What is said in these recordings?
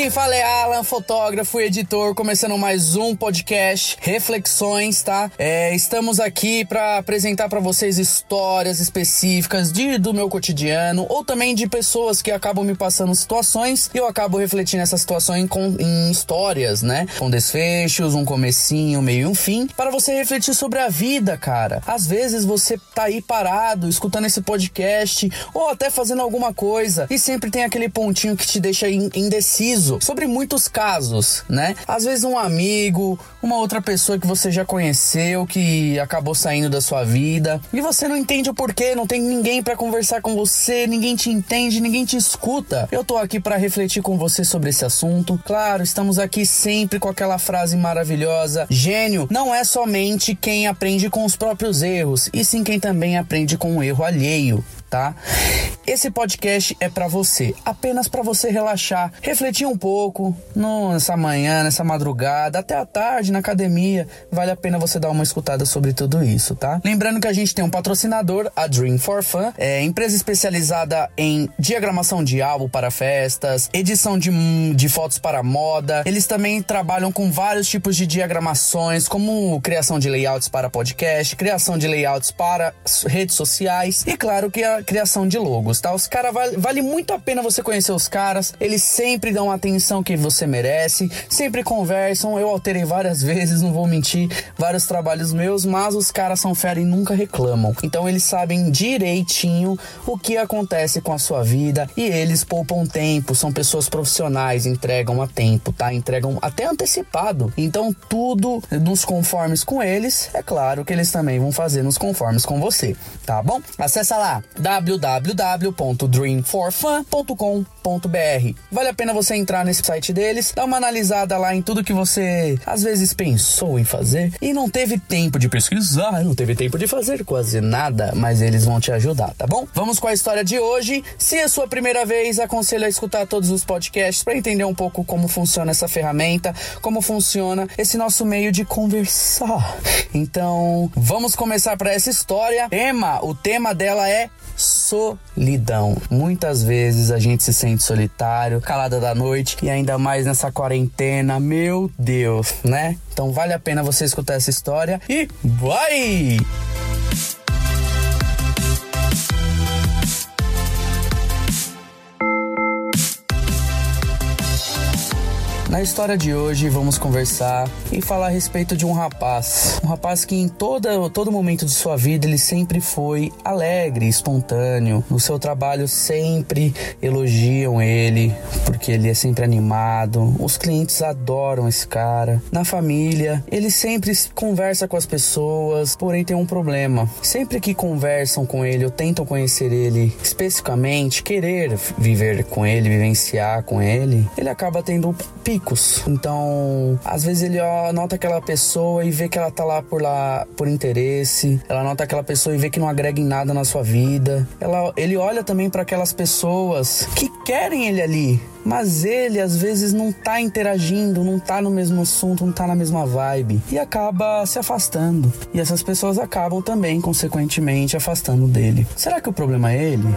quem fala é Alan, fotógrafo e editor, começando mais um podcast Reflexões, tá? É, estamos aqui para apresentar para vocês histórias específicas de, do meu cotidiano ou também de pessoas que acabam me passando situações e eu acabo refletindo essas situações com, em histórias, né? Com desfechos, um comecinho, meio e um fim, para você refletir sobre a vida, cara. Às vezes você tá aí parado, escutando esse podcast ou até fazendo alguma coisa e sempre tem aquele pontinho que te deixa indeciso sobre muitos casos, né? Às vezes um amigo, uma outra pessoa que você já conheceu que acabou saindo da sua vida e você não entende o porquê, não tem ninguém para conversar com você, ninguém te entende, ninguém te escuta. Eu tô aqui para refletir com você sobre esse assunto. Claro, estamos aqui sempre com aquela frase maravilhosa: gênio não é somente quem aprende com os próprios erros, e sim quem também aprende com o erro alheio tá? Esse podcast é para você, apenas para você relaxar, refletir um pouco nessa manhã, nessa madrugada, até a tarde na academia. Vale a pena você dar uma escutada sobre tudo isso, tá? Lembrando que a gente tem um patrocinador, a Dream for Fun, é empresa especializada em diagramação de álbum para festas, edição de, de fotos para moda. Eles também trabalham com vários tipos de diagramações, como criação de layouts para podcast, criação de layouts para redes sociais e claro que a criação de logos, tá? Os caras vale, vale muito a pena você conhecer os caras. Eles sempre dão a atenção que você merece, sempre conversam. Eu alterei várias vezes, não vou mentir, vários trabalhos meus, mas os caras são fera e nunca reclamam. Então eles sabem direitinho o que acontece com a sua vida e eles poupam tempo, são pessoas profissionais, entregam a tempo, tá? Entregam até antecipado. Então tudo nos conformes com eles, é claro que eles também vão fazer nos conformes com você, tá bom? Acessa lá www.dreamforfun.com.br. Vale a pena você entrar nesse site deles, dar uma analisada lá em tudo que você às vezes pensou em fazer e não teve tempo de pesquisar, não teve tempo de fazer quase nada, mas eles vão te ajudar, tá bom? Vamos com a história de hoje. Se é sua primeira vez, aconselho a escutar todos os podcasts para entender um pouco como funciona essa ferramenta, como funciona esse nosso meio de conversar. Então, vamos começar para essa história. Tema, o tema dela é solidão. Muitas vezes a gente se sente solitário, calada da noite e ainda mais nessa quarentena. Meu Deus, né? Então vale a pena você escutar essa história e vai! Na história de hoje vamos conversar e falar a respeito de um rapaz. Um rapaz que em toda, todo momento de sua vida ele sempre foi alegre, espontâneo. No seu trabalho sempre elogiam ele, porque ele é sempre animado. Os clientes adoram esse cara. Na família, ele sempre conversa com as pessoas, porém tem um problema. Sempre que conversam com ele ou tentam conhecer ele especificamente, querer viver com ele, vivenciar com ele, ele acaba tendo pico Então, às vezes ele ó, nota aquela pessoa e vê que ela tá lá por lá por interesse. Ela nota aquela pessoa e vê que não agrega em nada na sua vida. Ela, ele olha também para aquelas pessoas que querem ele ali, mas ele às vezes não tá interagindo, não tá no mesmo assunto, não tá na mesma vibe e acaba se afastando. E essas pessoas acabam também, consequentemente, afastando dele. Será que o problema é ele?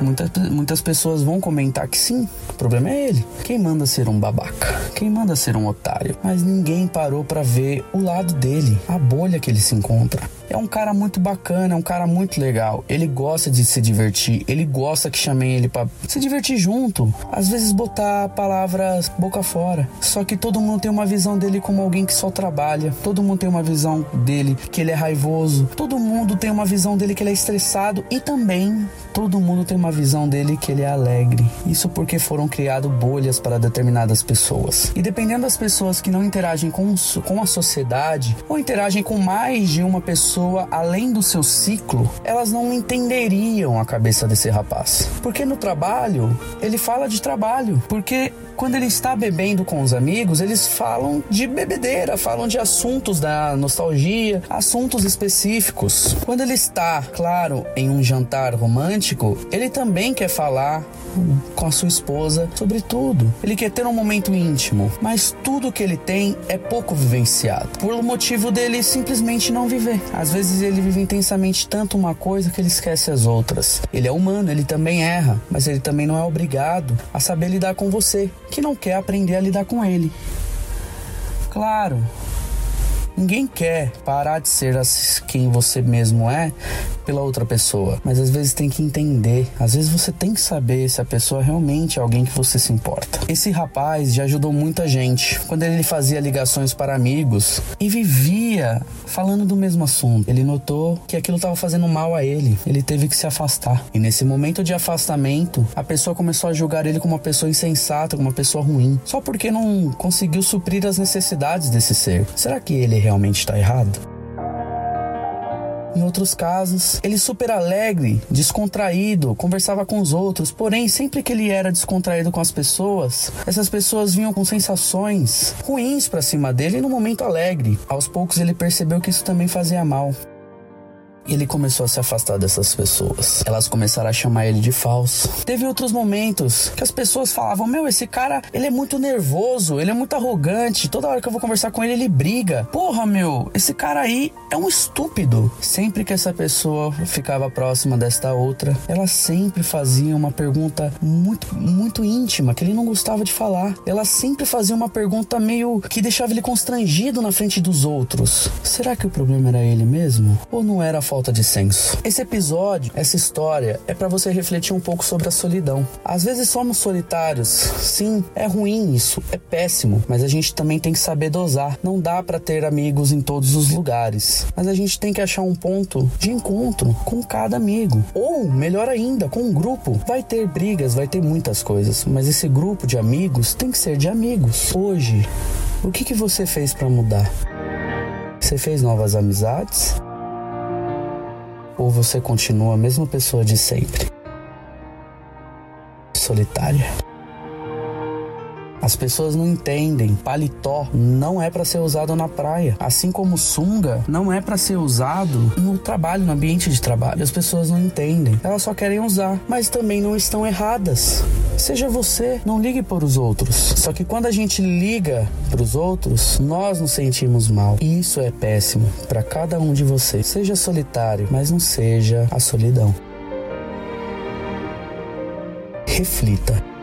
Muitas, muitas pessoas vão comentar que sim, o problema é ele. Quem manda ser um babaca? Quem manda ser um otário? Mas ninguém parou para ver o lado dele, a bolha que ele se encontra. É um cara muito bacana, é um cara muito legal. Ele gosta de se divertir, ele gosta que chamem ele para se divertir junto. Às vezes botar palavras boca fora. Só que todo mundo tem uma visão dele como alguém que só trabalha. Todo mundo tem uma visão dele que ele é raivoso. Todo mundo tem uma visão dele que ele é estressado e também todo mundo tem uma visão dele que ele é alegre. Isso porque foram criadas bolhas para determinadas pessoas. E dependendo das pessoas que não interagem com, com a sociedade ou interagem com mais de uma pessoa além do seu ciclo, elas não entenderiam a cabeça desse rapaz. Porque no trabalho, ele fala de trabalho. Porque quando ele está bebendo com os amigos, eles falam de bebedeira, falam de assuntos da nostalgia, assuntos específicos. Quando ele está, claro, em um jantar romântico, ele também também quer falar com a sua esposa sobre tudo. Ele quer ter um momento íntimo, mas tudo que ele tem é pouco vivenciado, por motivo dele simplesmente não viver. Às vezes ele vive intensamente tanto uma coisa que ele esquece as outras. Ele é humano, ele também erra, mas ele também não é obrigado a saber lidar com você, que não quer aprender a lidar com ele. Claro, Ninguém quer parar de ser quem você mesmo é pela outra pessoa, mas às vezes tem que entender, às vezes você tem que saber se a pessoa realmente é alguém que você se importa. Esse rapaz já ajudou muita gente quando ele fazia ligações para amigos e vivia falando do mesmo assunto. Ele notou que aquilo estava fazendo mal a ele, ele teve que se afastar. E nesse momento de afastamento, a pessoa começou a julgar ele como uma pessoa insensata, como uma pessoa ruim, só porque não conseguiu suprir as necessidades desse ser. Será que ele realmente está errado? Em outros casos, ele super alegre, descontraído, conversava com os outros, porém, sempre que ele era descontraído com as pessoas, essas pessoas vinham com sensações ruins para cima dele no momento alegre. Aos poucos ele percebeu que isso também fazia mal. Ele começou a se afastar dessas pessoas. Elas começaram a chamar ele de falso. Teve outros momentos que as pessoas falavam: Meu, esse cara, ele é muito nervoso, ele é muito arrogante. Toda hora que eu vou conversar com ele, ele briga. Porra, meu, esse cara aí é um estúpido. Sempre que essa pessoa ficava próxima desta outra, ela sempre fazia uma pergunta muito, muito íntima que ele não gostava de falar. Ela sempre fazia uma pergunta meio que deixava ele constrangido na frente dos outros. Será que o problema era ele mesmo? Ou não era a falta de senso. Esse episódio, essa história, é para você refletir um pouco sobre a solidão. Às vezes somos solitários, sim, é ruim isso, é péssimo, mas a gente também tem que saber dosar. Não dá para ter amigos em todos os lugares, mas a gente tem que achar um ponto de encontro com cada amigo. Ou, melhor ainda, com um grupo. Vai ter brigas, vai ter muitas coisas, mas esse grupo de amigos tem que ser de amigos. Hoje, o que, que você fez para mudar? Você fez novas amizades? Ou você continua a mesma pessoa de sempre? Solitária. As pessoas não entendem. Paletó não é para ser usado na praia, assim como sunga não é para ser usado no trabalho, no ambiente de trabalho. As pessoas não entendem. Elas só querem usar, mas também não estão erradas. Seja você, não ligue para os outros. Só que quando a gente liga para os outros, nós nos sentimos mal. E isso é péssimo para cada um de vocês. Seja solitário, mas não seja a solidão. Reflita.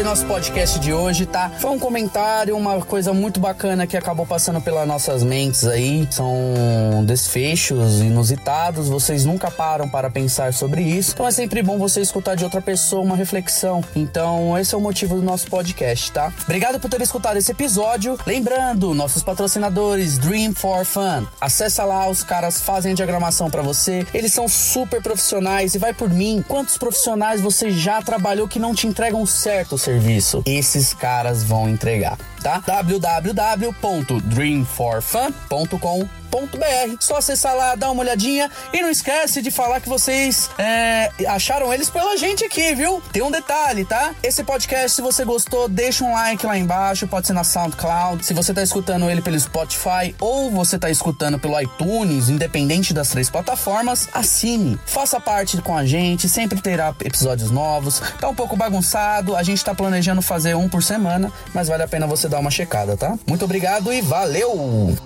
Foi nosso podcast de hoje, tá? Foi um comentário, uma coisa muito bacana que acabou passando pelas nossas mentes aí. São desfechos inusitados, vocês nunca param para pensar sobre isso. Então é sempre bom você escutar de outra pessoa uma reflexão. Então esse é o motivo do nosso podcast, tá? Obrigado por ter escutado esse episódio. Lembrando, nossos patrocinadores Dream for Fun. Acessa lá, os caras fazem a diagramação para você. Eles são super profissionais e vai por mim. Quantos profissionais você já trabalhou que não te entregam certo o serviço, esses caras vão entregar, tá? www.dreamforfun.com Só acessar lá, dar uma olhadinha e não esquece de falar que vocês é, acharam eles pela gente aqui, viu? Tem um detalhe, tá? Esse podcast, se você gostou, deixa um like lá embaixo, pode ser na SoundCloud. Se você tá escutando ele pelo Spotify ou você tá escutando pelo iTunes, independente das três plataformas, assine. Faça parte com a gente, sempre terá episódios novos. Tá um pouco bagunçado, a gente tá planejando fazer um por semana, mas vale a pena você dar uma checada, tá? Muito obrigado e valeu!